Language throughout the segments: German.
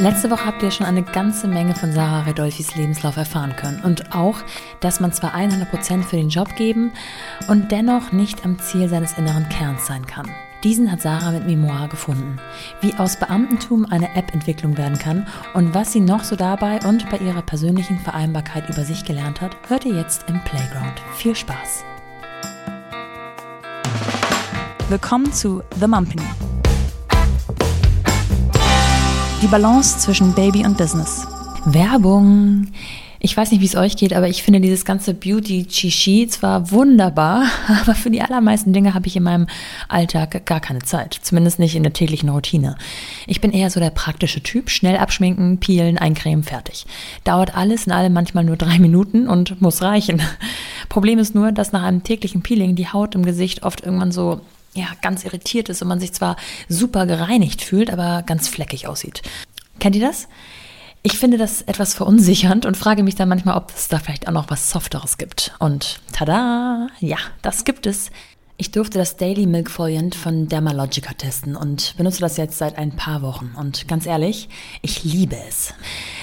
Letzte Woche habt ihr schon eine ganze Menge von Sarah Redolfis Lebenslauf erfahren können und auch, dass man zwar 100% für den Job geben und dennoch nicht am Ziel seines inneren Kerns sein kann. Diesen hat Sarah mit Memoir gefunden. Wie aus Beamtentum eine App-Entwicklung werden kann und was sie noch so dabei und bei ihrer persönlichen Vereinbarkeit über sich gelernt hat, hört ihr jetzt im Playground. Viel Spaß! Willkommen zu The Mumpany. Die Balance zwischen Baby und Business. Werbung. Ich weiß nicht, wie es euch geht, aber ich finde dieses ganze Beauty-Chichi zwar wunderbar, aber für die allermeisten Dinge habe ich in meinem Alltag gar keine Zeit. Zumindest nicht in der täglichen Routine. Ich bin eher so der praktische Typ. Schnell abschminken, peelen, eincremen, fertig. Dauert alles in allem manchmal nur drei Minuten und muss reichen. Problem ist nur, dass nach einem täglichen Peeling die Haut im Gesicht oft irgendwann so ja, ganz irritiert ist und man sich zwar super gereinigt fühlt, aber ganz fleckig aussieht. Kennt ihr das? Ich finde das etwas verunsichernd und frage mich dann manchmal, ob es da vielleicht auch noch was Softeres gibt. Und tada, ja, das gibt es. Ich durfte das Daily Milk Foliant von Dermalogica testen und benutze das jetzt seit ein paar Wochen. Und ganz ehrlich, ich liebe es.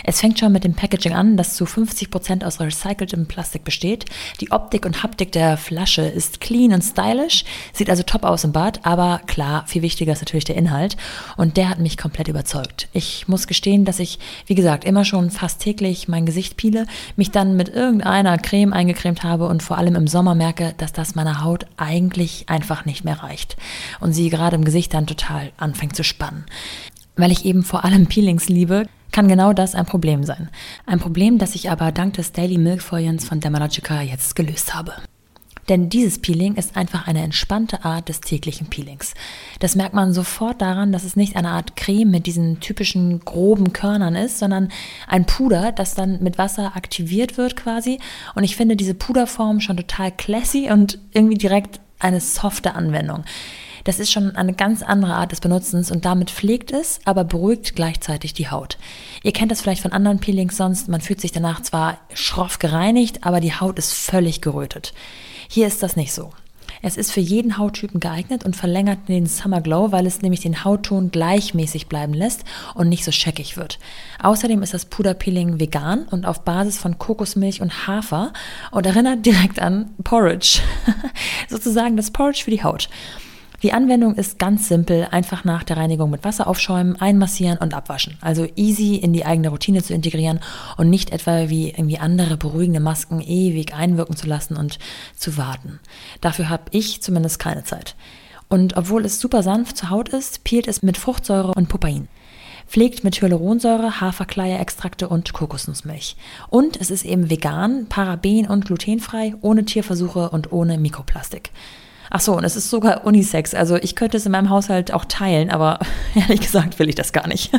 Es fängt schon mit dem Packaging an, das zu 50 Prozent aus recyceltem Plastik besteht. Die Optik und Haptik der Flasche ist clean und stylish, sieht also top aus im Bad, aber klar, viel wichtiger ist natürlich der Inhalt. Und der hat mich komplett überzeugt. Ich muss gestehen, dass ich, wie gesagt, immer schon fast täglich mein Gesicht piele, mich dann mit irgendeiner Creme eingecremt habe und vor allem im Sommer merke, dass das meiner Haut eigentlich mich einfach nicht mehr reicht und sie gerade im Gesicht dann total anfängt zu spannen. Weil ich eben vor allem Peelings liebe, kann genau das ein Problem sein. Ein Problem, das ich aber dank des Daily Milk Foliants von Dermalogica jetzt gelöst habe. Denn dieses Peeling ist einfach eine entspannte Art des täglichen Peelings. Das merkt man sofort daran, dass es nicht eine Art Creme mit diesen typischen groben Körnern ist, sondern ein Puder, das dann mit Wasser aktiviert wird quasi. Und ich finde diese Puderform schon total classy und irgendwie direkt eine softe Anwendung. Das ist schon eine ganz andere Art des Benutzens und damit pflegt es, aber beruhigt gleichzeitig die Haut. Ihr kennt das vielleicht von anderen Peelings sonst, man fühlt sich danach zwar schroff gereinigt, aber die Haut ist völlig gerötet. Hier ist das nicht so. Es ist für jeden Hauttypen geeignet und verlängert den Summer Glow, weil es nämlich den Hautton gleichmäßig bleiben lässt und nicht so scheckig wird. Außerdem ist das Puderpeeling vegan und auf Basis von Kokosmilch und Hafer und erinnert direkt an Porridge. Sozusagen das Porridge für die Haut. Die Anwendung ist ganz simpel, einfach nach der Reinigung mit Wasser aufschäumen, einmassieren und abwaschen. Also easy in die eigene Routine zu integrieren und nicht etwa wie irgendwie andere beruhigende Masken ewig einwirken zu lassen und zu warten. Dafür habe ich zumindest keine Zeit. Und obwohl es super sanft zur Haut ist, peelt es mit Fruchtsäure und Pupain pflegt mit Hyaluronsäure, Haferkleie-Extrakte und Kokosnussmilch. Und es ist eben vegan, paraben- und glutenfrei, ohne Tierversuche und ohne Mikroplastik. Ach so, und es ist sogar Unisex. Also ich könnte es in meinem Haushalt auch teilen, aber ehrlich gesagt will ich das gar nicht.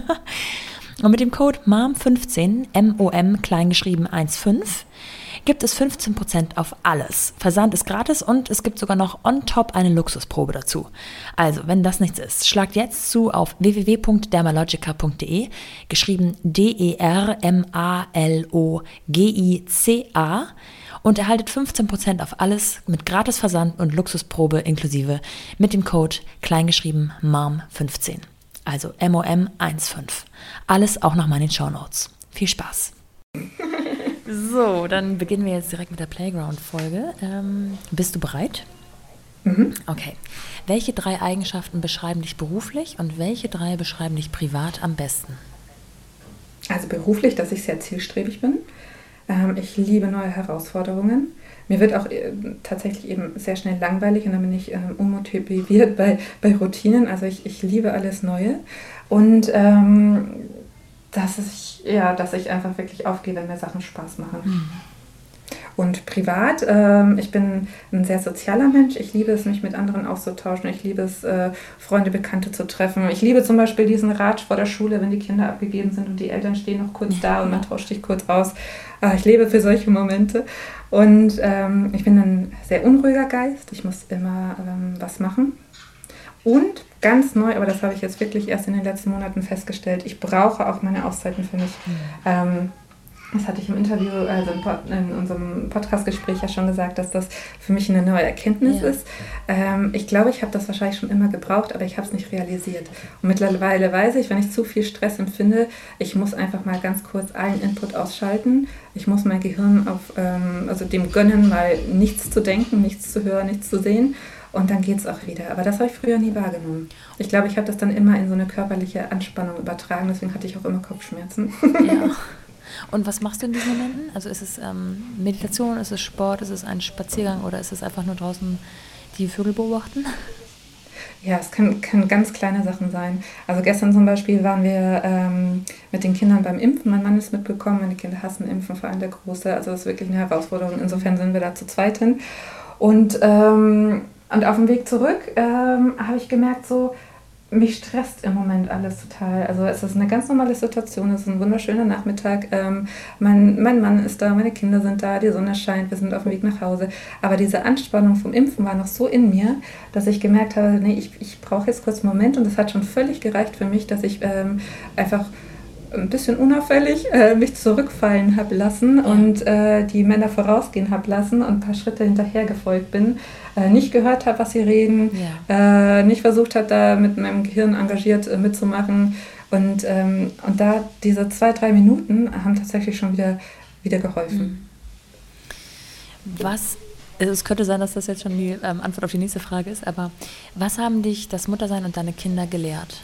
und mit dem Code MOM15, M-O-M kleingeschrieben 1,5, gibt es 15% auf alles. Versand ist gratis und es gibt sogar noch on top eine Luxusprobe dazu. Also, wenn das nichts ist, schlagt jetzt zu auf www.dermalogica.de, geschrieben D-E-R-M-A-L-O-G-I-C-A und erhaltet 15% auf alles mit Gratisversand und Luxusprobe inklusive mit dem Code kleingeschrieben MOM15. Also MOM15. Alles auch nochmal in den Show Notes. Viel Spaß. So, dann beginnen wir jetzt direkt mit der Playground-Folge. Ähm, bist du bereit? Mhm. Okay. Welche drei Eigenschaften beschreiben dich beruflich und welche drei beschreiben dich privat am besten? Also beruflich, dass ich sehr zielstrebig bin. Ähm, ich liebe neue Herausforderungen. Mir wird auch äh, tatsächlich eben sehr schnell langweilig und dann bin ich ähm, unmotiviert bei, bei Routinen. Also ich, ich liebe alles Neue. Und ähm, dass ich, ja, dass ich einfach wirklich aufgehe, wenn mir Sachen Spaß machen. Mhm. Und privat, ähm, ich bin ein sehr sozialer Mensch. Ich liebe es, mich mit anderen auszutauschen. Ich liebe es, äh, Freunde, Bekannte zu treffen. Ich liebe zum Beispiel diesen Ratsch vor der Schule, wenn die Kinder abgegeben sind und die Eltern stehen noch kurz da und man tauscht sich kurz aus. Äh, ich lebe für solche Momente. Und ähm, ich bin ein sehr unruhiger Geist. Ich muss immer ähm, was machen. Und ganz neu, aber das habe ich jetzt wirklich erst in den letzten Monaten festgestellt, ich brauche auch meine Auszeiten für mich. Mhm. Ähm, das hatte ich im Interview, also in unserem Podcast-Gespräch ja schon gesagt, dass das für mich eine neue Erkenntnis ja. ist. Ähm, ich glaube, ich habe das wahrscheinlich schon immer gebraucht, aber ich habe es nicht realisiert. Und mittlerweile weiß ich, wenn ich zu viel Stress empfinde, ich muss einfach mal ganz kurz allen Input ausschalten. Ich muss mein Gehirn auf, ähm, also dem gönnen, mal nichts zu denken, nichts zu hören, nichts zu sehen. Und dann geht es auch wieder. Aber das habe ich früher nie wahrgenommen. Ich glaube, ich habe das dann immer in so eine körperliche Anspannung übertragen. Deswegen hatte ich auch immer Kopfschmerzen. Ja. Und was machst du in diesen Momenten? Also ist es ähm, Meditation, ist es Sport, ist es ein Spaziergang oder ist es einfach nur draußen die Vögel beobachten? Ja, es können, können ganz kleine Sachen sein. Also gestern zum Beispiel waren wir ähm, mit den Kindern beim Impfen. Mein Mann ist mitbekommen, meine Kinder hassen Impfen, vor allem der Große. Also das ist wirklich eine Herausforderung. Insofern sind wir da zu zweit hin. Und, ähm, und auf dem Weg zurück ähm, habe ich gemerkt, so, mich stresst im Moment alles total. Also es ist eine ganz normale Situation, es ist ein wunderschöner Nachmittag. Ähm, mein, mein Mann ist da, meine Kinder sind da, die Sonne scheint, wir sind auf dem Weg nach Hause. Aber diese Anspannung vom Impfen war noch so in mir, dass ich gemerkt habe, nee, ich, ich brauche jetzt kurz einen Moment und das hat schon völlig gereicht für mich, dass ich ähm, einfach ein bisschen unauffällig äh, mich zurückfallen habe lassen ja. und äh, die Männer vorausgehen habe lassen und ein paar Schritte hinterher gefolgt bin, äh, nicht gehört habe, was sie reden, ja. Äh, nicht versucht habe, da mit meinem Gehirn engagiert äh, mitzumachen. Und, ähm, und da diese zwei, drei Minuten haben tatsächlich schon wieder, wieder geholfen. Mhm. Was also es könnte sein, dass das jetzt schon die ähm, Antwort auf die nächste Frage ist, aber was haben dich das Muttersein und deine Kinder gelehrt?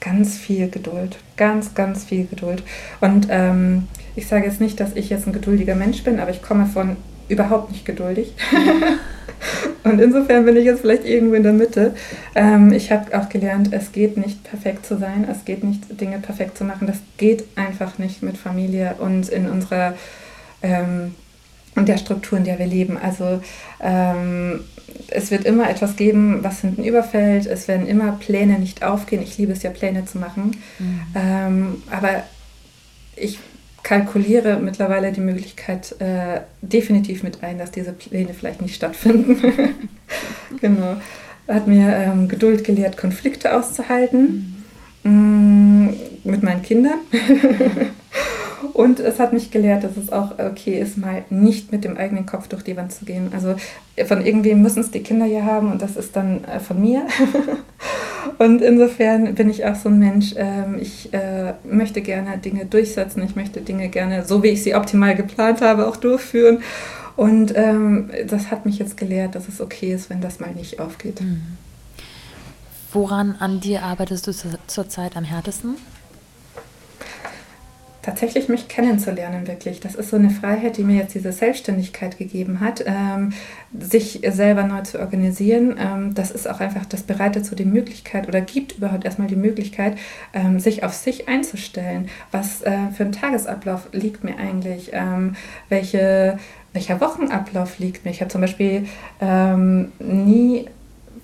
Ganz viel Geduld, ganz, ganz viel Geduld. Und ähm, ich sage jetzt nicht, dass ich jetzt ein geduldiger Mensch bin, aber ich komme von überhaupt nicht geduldig. Und insofern bin ich jetzt vielleicht irgendwo in der Mitte. Ähm, ich habe auch gelernt, es geht nicht perfekt zu sein, es geht nicht Dinge perfekt zu machen. Das geht einfach nicht mit Familie und in unserer ähm, in der Struktur, in der wir leben. Also ähm, es wird immer etwas geben, was hinten überfällt. Es werden immer Pläne nicht aufgehen. Ich liebe es ja, Pläne zu machen. Mhm. Ähm, aber ich kalkuliere mittlerweile die Möglichkeit äh, definitiv mit ein, dass diese Pläne vielleicht nicht stattfinden. genau. Hat mir ähm, Geduld gelehrt, Konflikte auszuhalten mhm. mh, mit meinen Kindern. Und es hat mich gelehrt, dass es auch okay ist, mal nicht mit dem eigenen Kopf durch die Wand zu gehen. Also von irgendwem müssen es die Kinder ja haben und das ist dann äh, von mir. und insofern bin ich auch so ein Mensch, ähm, ich äh, möchte gerne Dinge durchsetzen, ich möchte Dinge gerne, so wie ich sie optimal geplant habe, auch durchführen. Und ähm, das hat mich jetzt gelehrt, dass es okay ist, wenn das mal nicht aufgeht. Mhm. Woran an dir arbeitest du zurzeit am härtesten? Tatsächlich mich kennenzulernen, wirklich. Das ist so eine Freiheit, die mir jetzt diese Selbstständigkeit gegeben hat, ähm, sich selber neu zu organisieren. Ähm, das ist auch einfach, das bereitet so die Möglichkeit oder gibt überhaupt erstmal die Möglichkeit, ähm, sich auf sich einzustellen. Was äh, für ein Tagesablauf liegt mir eigentlich? Ähm, welche, welcher Wochenablauf liegt mir? Ich habe zum Beispiel ähm, nie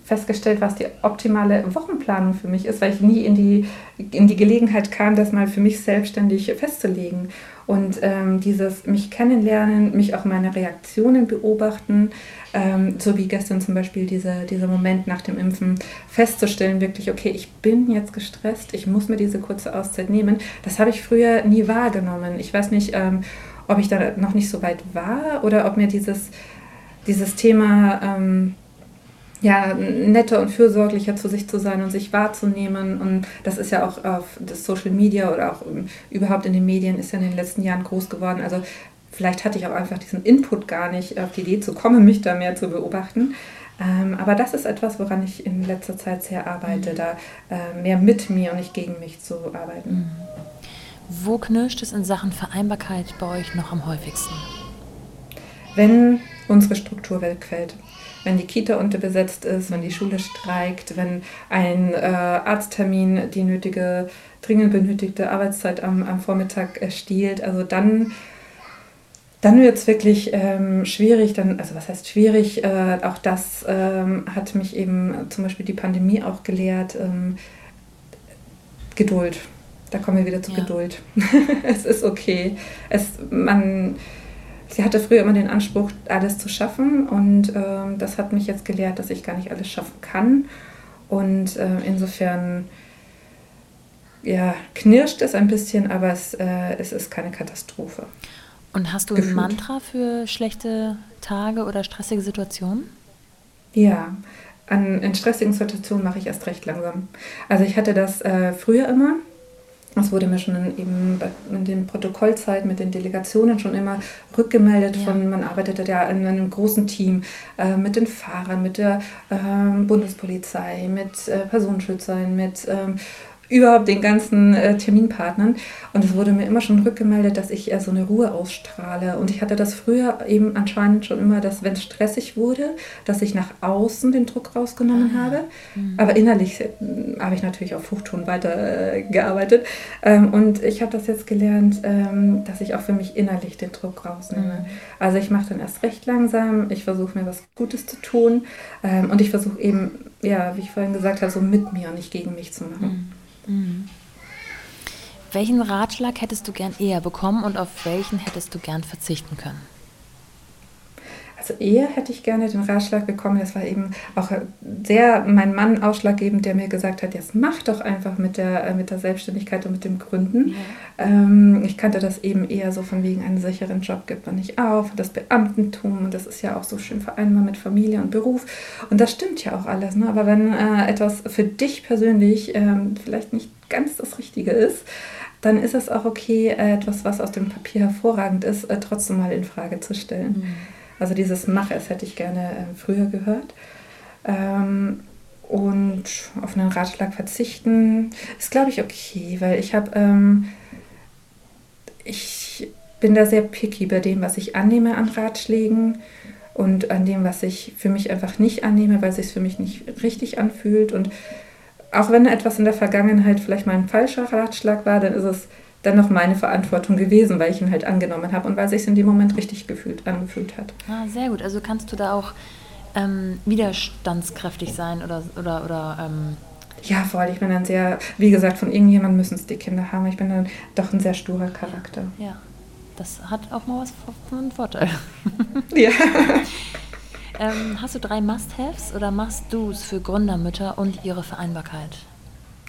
festgestellt, was die optimale Wochenplanung für mich ist, weil ich nie in die, in die Gelegenheit kam, das mal für mich selbstständig festzulegen. Und ähm, dieses mich kennenlernen, mich auch meine Reaktionen beobachten, ähm, so wie gestern zum Beispiel dieser, dieser Moment nach dem Impfen, festzustellen, wirklich, okay, ich bin jetzt gestresst, ich muss mir diese kurze Auszeit nehmen. Das habe ich früher nie wahrgenommen. Ich weiß nicht, ähm, ob ich da noch nicht so weit war oder ob mir dieses, dieses Thema ähm, ja, netter und fürsorglicher zu sich zu sein und sich wahrzunehmen. Und das ist ja auch auf das Social Media oder auch überhaupt in den Medien ist ja in den letzten Jahren groß geworden. Also vielleicht hatte ich auch einfach diesen Input gar nicht auf die Idee zu kommen, mich da mehr zu beobachten. Ähm, aber das ist etwas, woran ich in letzter Zeit sehr arbeite, mhm. da äh, mehr mit mir und nicht gegen mich zu arbeiten. Mhm. Wo knirscht es in Sachen Vereinbarkeit bei euch noch am häufigsten? Wenn unsere Struktur wegfällt wenn die Kita unterbesetzt ist, wenn die Schule streikt, wenn ein äh, Arzttermin die nötige, dringend benötigte Arbeitszeit am, am Vormittag äh, stiehlt. Also dann, dann wird es wirklich ähm, schwierig. Dann, also was heißt schwierig? Äh, auch das ähm, hat mich eben zum Beispiel die Pandemie auch gelehrt. Ähm, Geduld. Da kommen wir wieder zu ja. Geduld. es ist okay. Es, man, sie hatte früher immer den Anspruch, alles zu schaffen und ähm, das hat mich jetzt gelehrt, dass ich gar nicht alles schaffen kann. Und äh, insofern ja, knirscht es ein bisschen, aber es, äh, es ist keine Katastrophe. Und hast du gefühlt. ein Mantra für schlechte Tage oder stressige Situationen? Ja, an, in stressigen Situationen mache ich erst recht langsam. Also ich hatte das äh, früher immer. Das wurde mir schon in, eben in den Protokollzeiten mit den Delegationen schon immer rückgemeldet ja. von, man arbeitete ja in einem großen Team äh, mit den Fahrern, mit der äh, Bundespolizei, mit äh, Personenschützern, mit ähm, überhaupt den ganzen äh, Terminpartnern. Und es wurde mir immer schon rückgemeldet, dass ich eher so eine Ruhe ausstrahle. Und ich hatte das früher eben anscheinend schon immer, dass wenn es stressig wurde, dass ich nach außen den Druck rausgenommen ah, habe. Mhm. Aber innerlich äh, habe ich natürlich auf Hochton weitergearbeitet. Äh, ähm, und ich habe das jetzt gelernt, ähm, dass ich auch für mich innerlich den Druck rausnehme. Mhm. Also ich mache dann erst recht langsam. Ich versuche mir was Gutes zu tun. Ähm, und ich versuche eben, ja, wie ich vorhin gesagt habe, so mit mir und nicht gegen mich zu machen. Mhm. Mhm. Welchen Ratschlag hättest du gern eher bekommen und auf welchen hättest du gern verzichten können? Also eher hätte ich gerne den Ratschlag bekommen. Das war eben auch sehr mein Mann ausschlaggebend, der mir gesagt hat, jetzt mach doch einfach mit der, äh, mit der Selbstständigkeit und mit dem Gründen. Ja. Ähm, ich kannte das eben eher so von wegen einen sicheren Job gibt man nicht auf, das Beamtentum und das ist ja auch so schön vereinbar mit Familie und Beruf. Und das stimmt ja auch alles. Ne? Aber wenn äh, etwas für dich persönlich ähm, vielleicht nicht ganz das Richtige ist, dann ist es auch okay, äh, etwas, was aus dem Papier hervorragend ist, trotzdem mal in Frage zu stellen. Mhm. Also dieses Mach es hätte ich gerne äh, früher gehört. Ähm, und auf einen Ratschlag verzichten ist, glaube ich, okay, weil ich habe, ähm, ich bin da sehr picky bei dem, was ich annehme an Ratschlägen und an dem, was ich für mich einfach nicht annehme, weil es sich für mich nicht richtig anfühlt. Und auch wenn etwas in der Vergangenheit vielleicht mal ein falscher Ratschlag war, dann ist es dann noch meine Verantwortung gewesen, weil ich ihn halt angenommen habe und weil es sich in dem Moment richtig gefühlt, angefühlt hat. Ah, sehr gut. Also kannst du da auch ähm, widerstandskräftig sein oder, oder, oder ähm ja, vor allem, ich bin dann sehr, wie gesagt, von irgendjemandem müssen es die Kinder haben. Ich bin dann doch ein sehr sturer Charakter. Ja, das hat auch mal was von Vorteil. ja. ähm, hast du drei Must-Haves oder Must-Dos für Gründermütter und ihre Vereinbarkeit?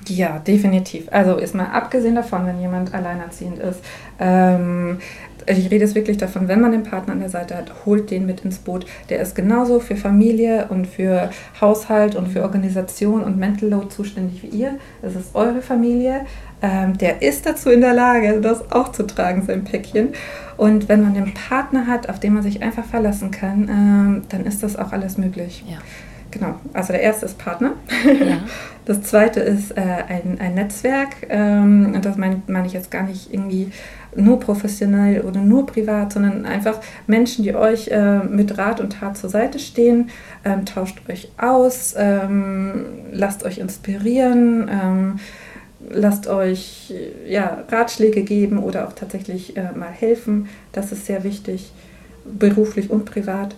Ja, definitiv. Also ist mal abgesehen davon, wenn jemand alleinerziehend ist. Ähm, ich rede jetzt wirklich davon, wenn man den Partner an der Seite hat, holt den mit ins Boot. Der ist genauso für Familie und für Haushalt und für Organisation und Mental Load zuständig wie ihr. Es ist eure Familie. Ähm, der ist dazu in der Lage, das auch zu tragen, sein Päckchen. Und wenn man einen Partner hat, auf den man sich einfach verlassen kann, ähm, dann ist das auch alles möglich. Ja. Genau, also der erste ist Partner. Ja. Das zweite ist äh, ein, ein Netzwerk. Ähm, und das meine mein ich jetzt gar nicht irgendwie nur professionell oder nur privat, sondern einfach Menschen, die euch äh, mit Rat und Tat zur Seite stehen. Ähm, tauscht euch aus, ähm, lasst euch inspirieren, ähm, lasst euch ja, Ratschläge geben oder auch tatsächlich äh, mal helfen. Das ist sehr wichtig, beruflich und privat.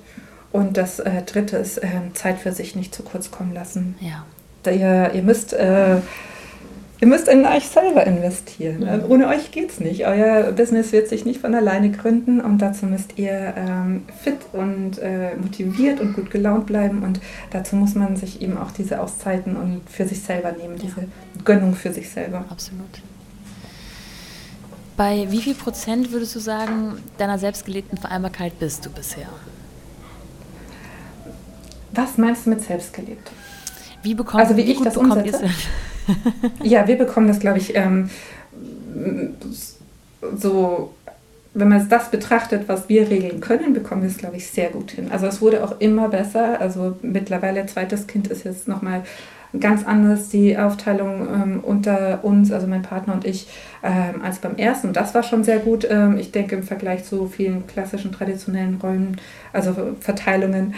Und das äh, Dritte ist, äh, Zeit für sich nicht zu kurz kommen lassen. Ja. Da ihr, ihr müsst... Äh, ihr müsst in euch selber investieren. Mhm. Ohne euch geht es nicht. Euer Business wird sich nicht von alleine gründen und dazu müsst ihr ähm, fit und äh, motiviert und gut gelaunt bleiben und dazu muss man sich eben auch diese Auszeiten und für sich selber nehmen, ja. diese Gönnung für sich selber. Absolut. Bei wie viel Prozent würdest du sagen, deiner selbstgelebten Vereinbarkeit bist du bisher? Was meinst du mit selbstgelebt? Wie bekommt, also wie, wie ich das umsetze? ja, wir bekommen das, glaube ich, ähm, so, wenn man das betrachtet, was wir regeln können, bekommen wir es, glaube ich, sehr gut hin. Also es wurde auch immer besser. Also mittlerweile zweites Kind ist jetzt nochmal ganz anders die Aufteilung ähm, unter uns, also mein Partner und ich, ähm, als beim ersten. Und das war schon sehr gut. Ähm, ich denke im Vergleich zu vielen klassischen traditionellen Rollen, also Verteilungen.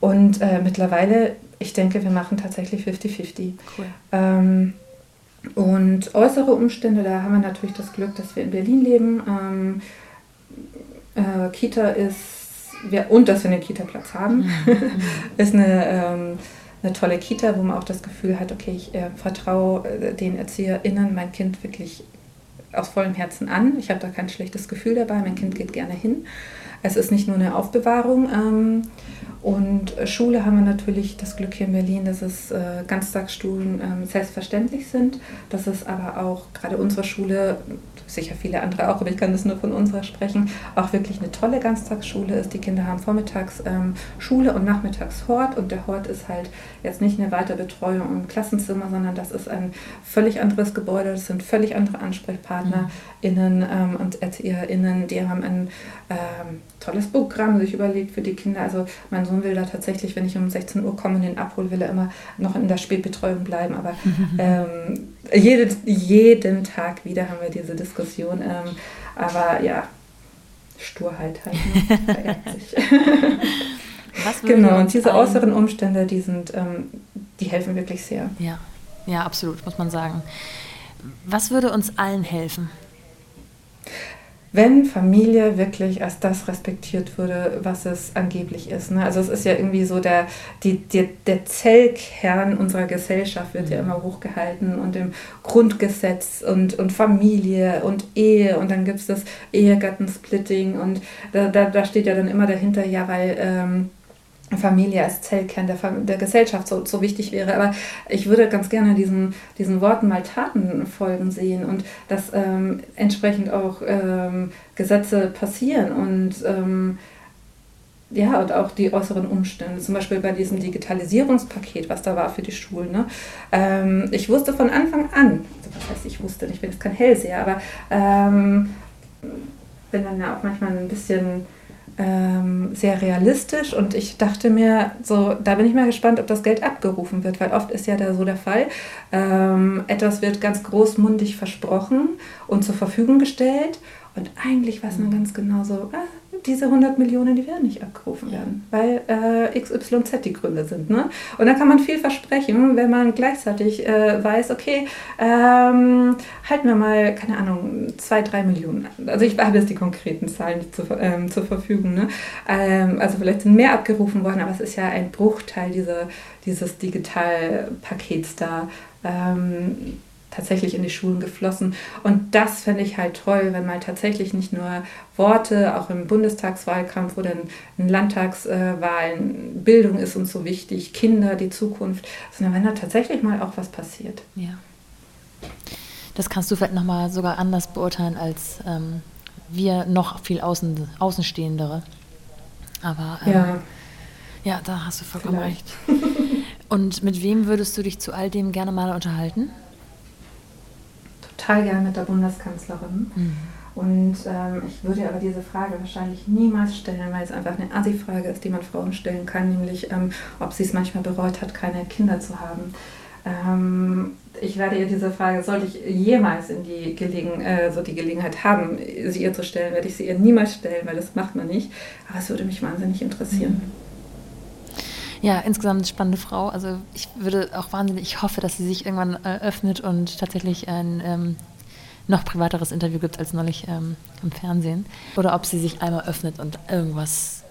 Und äh, mittlerweile, ich denke, wir machen tatsächlich 50-50. Cool. Ähm, und äußere Umstände, da haben wir natürlich das Glück, dass wir in Berlin leben. Ähm, äh, Kita ist, wir, und dass wir einen Kita-Platz haben, ist eine, ähm, eine tolle Kita, wo man auch das Gefühl hat, okay, ich äh, vertraue äh, den ErzieherInnen mein Kind wirklich aus vollem Herzen an. Ich habe da kein schlechtes Gefühl dabei, mein Kind geht gerne hin. Es ist nicht nur eine Aufbewahrung. Ähm, und Schule haben wir natürlich das Glück hier in Berlin, dass es äh, Ganztagsschulen ähm, selbstverständlich sind, dass es aber auch gerade unsere Schule sicher viele andere auch, aber ich kann das nur von unserer sprechen, auch wirklich eine tolle Ganztagsschule ist. Die Kinder haben vormittags ähm, Schule und nachmittags Hort und der Hort ist halt jetzt nicht eine Weiterbetreuung im Klassenzimmer, sondern das ist ein völlig anderes Gebäude, das sind völlig andere AnsprechpartnerInnen ähm, und ErzieherInnen, die haben ein ähm, tolles Programm sich überlegt für die Kinder. Also mein Sohn will da tatsächlich, wenn ich um 16 Uhr komme und den abhole, will er immer noch in der Spätbetreuung bleiben, aber ähm, jede, jeden Tag wieder haben wir diese Diskussion. Ähm, aber ja, Sturheit halt, ne? genau, und diese äußeren Umstände, die sind, ähm, die helfen wirklich sehr. Ja, ja, absolut, muss man sagen. Was würde uns allen helfen? Wenn Familie wirklich als das respektiert würde, was es angeblich ist. Ne? Also es ist ja irgendwie so, der, die, die, der Zellkern unserer Gesellschaft wird ja mhm. immer hochgehalten und im Grundgesetz und, und Familie und Ehe und dann gibt es das Ehegattensplitting und da, da, da steht ja dann immer dahinter, ja, weil... Ähm, Familie als Zellkern der, der Gesellschaft so, so wichtig wäre. Aber ich würde ganz gerne diesen, diesen Worten mal Taten folgen sehen und dass ähm, entsprechend auch ähm, Gesetze passieren und ähm, ja, und auch die äußeren Umstände. Zum Beispiel bei diesem Digitalisierungspaket, was da war für die Schulen. Ne? Ähm, ich wusste von Anfang an, also was heißt ich wusste, ich bin jetzt kein Hellseher, aber ähm, bin dann ja auch manchmal ein bisschen ähm, sehr realistisch und ich dachte mir, so, da bin ich mal gespannt, ob das Geld abgerufen wird, weil oft ist ja da so der Fall, ähm, etwas wird ganz großmundig versprochen und zur Verfügung gestellt und eigentlich weiß man ganz genau so, ah, diese 100 Millionen, die werden nicht abgerufen werden, weil äh, XYZ die Gründe sind. Ne? Und da kann man viel versprechen, wenn man gleichzeitig äh, weiß, okay, ähm, halten wir mal, keine Ahnung, 2, 3 Millionen. Also ich habe jetzt die konkreten Zahlen nicht zur, ähm, zur Verfügung. Ne? Ähm, also vielleicht sind mehr abgerufen worden, aber es ist ja ein Bruchteil dieser, dieses Digitalpakets da. Tatsächlich in die Schulen geflossen. Und das fände ich halt toll, wenn mal tatsächlich nicht nur Worte, auch im Bundestagswahlkampf oder in Landtagswahlen, Bildung ist uns so wichtig, Kinder, die Zukunft, sondern wenn da tatsächlich mal auch was passiert. Ja. Das kannst du vielleicht nochmal sogar anders beurteilen als ähm, wir noch viel Außen, Außenstehendere. Aber ähm, ja. ja, da hast du vollkommen vielleicht. recht. Und mit wem würdest du dich zu all dem gerne mal unterhalten? Total gern mit der Bundeskanzlerin. Mhm. Und ähm, ich würde aber diese Frage wahrscheinlich niemals stellen, weil es einfach eine Assi-Frage ist, die man Frauen stellen kann, nämlich ähm, ob sie es manchmal bereut hat, keine Kinder zu haben. Ähm, ich werde ihr diese Frage, sollte ich jemals in die, Gelegen, äh, so die Gelegenheit haben, sie ihr zu stellen, werde ich sie ihr niemals stellen, weil das macht man nicht. Aber es würde mich wahnsinnig interessieren. Mhm. Ja, insgesamt eine spannende Frau. Also ich würde auch wahnsinnig, ich hoffe, dass sie sich irgendwann äh, öffnet und tatsächlich ein ähm, noch privateres Interview gibt als neulich ähm, im Fernsehen. Oder ob sie sich einmal öffnet und irgendwas,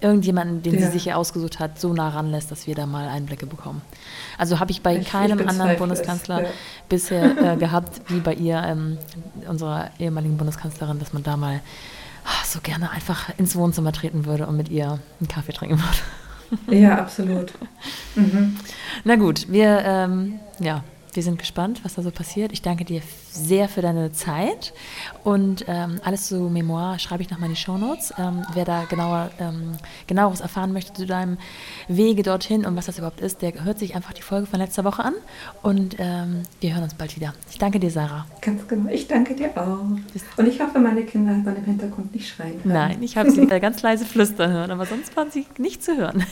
irgendjemanden, den ja. sie sich hier ausgesucht hat, so nah ranlässt, dass wir da mal Einblicke bekommen. Also habe ich bei ich, keinem ich anderen Bundeskanzler ja. bisher äh, gehabt, wie bei ihr, ähm, unserer ehemaligen Bundeskanzlerin, dass man da mal oh, so gerne einfach ins Wohnzimmer treten würde und mit ihr einen Kaffee trinken würde. Ja, absolut. Mhm. Na gut, wir, ähm, ja, wir sind gespannt, was da so passiert. Ich danke dir sehr für deine Zeit und ähm, alles zu Memoir schreibe ich nochmal in die Shownotes. Ähm, wer da genauer, ähm, genaueres erfahren möchte zu deinem Wege dorthin und was das überhaupt ist, der hört sich einfach die Folge von letzter Woche an und ähm, wir hören uns bald wieder. Ich danke dir, Sarah. Ganz genau. Ich danke dir auch. Und ich hoffe, meine Kinder dann im Hintergrund nicht schreien. Hören. Nein, ich habe sie ganz leise flüstern hören, aber sonst waren sie nicht zu hören.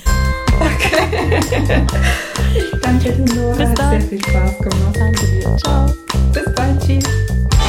Okay. Ich danke dir, Nora. Bis dann. Hat sehr viel Spaß gemacht. Danke dir. Ciao. Bis bald. Tschüss.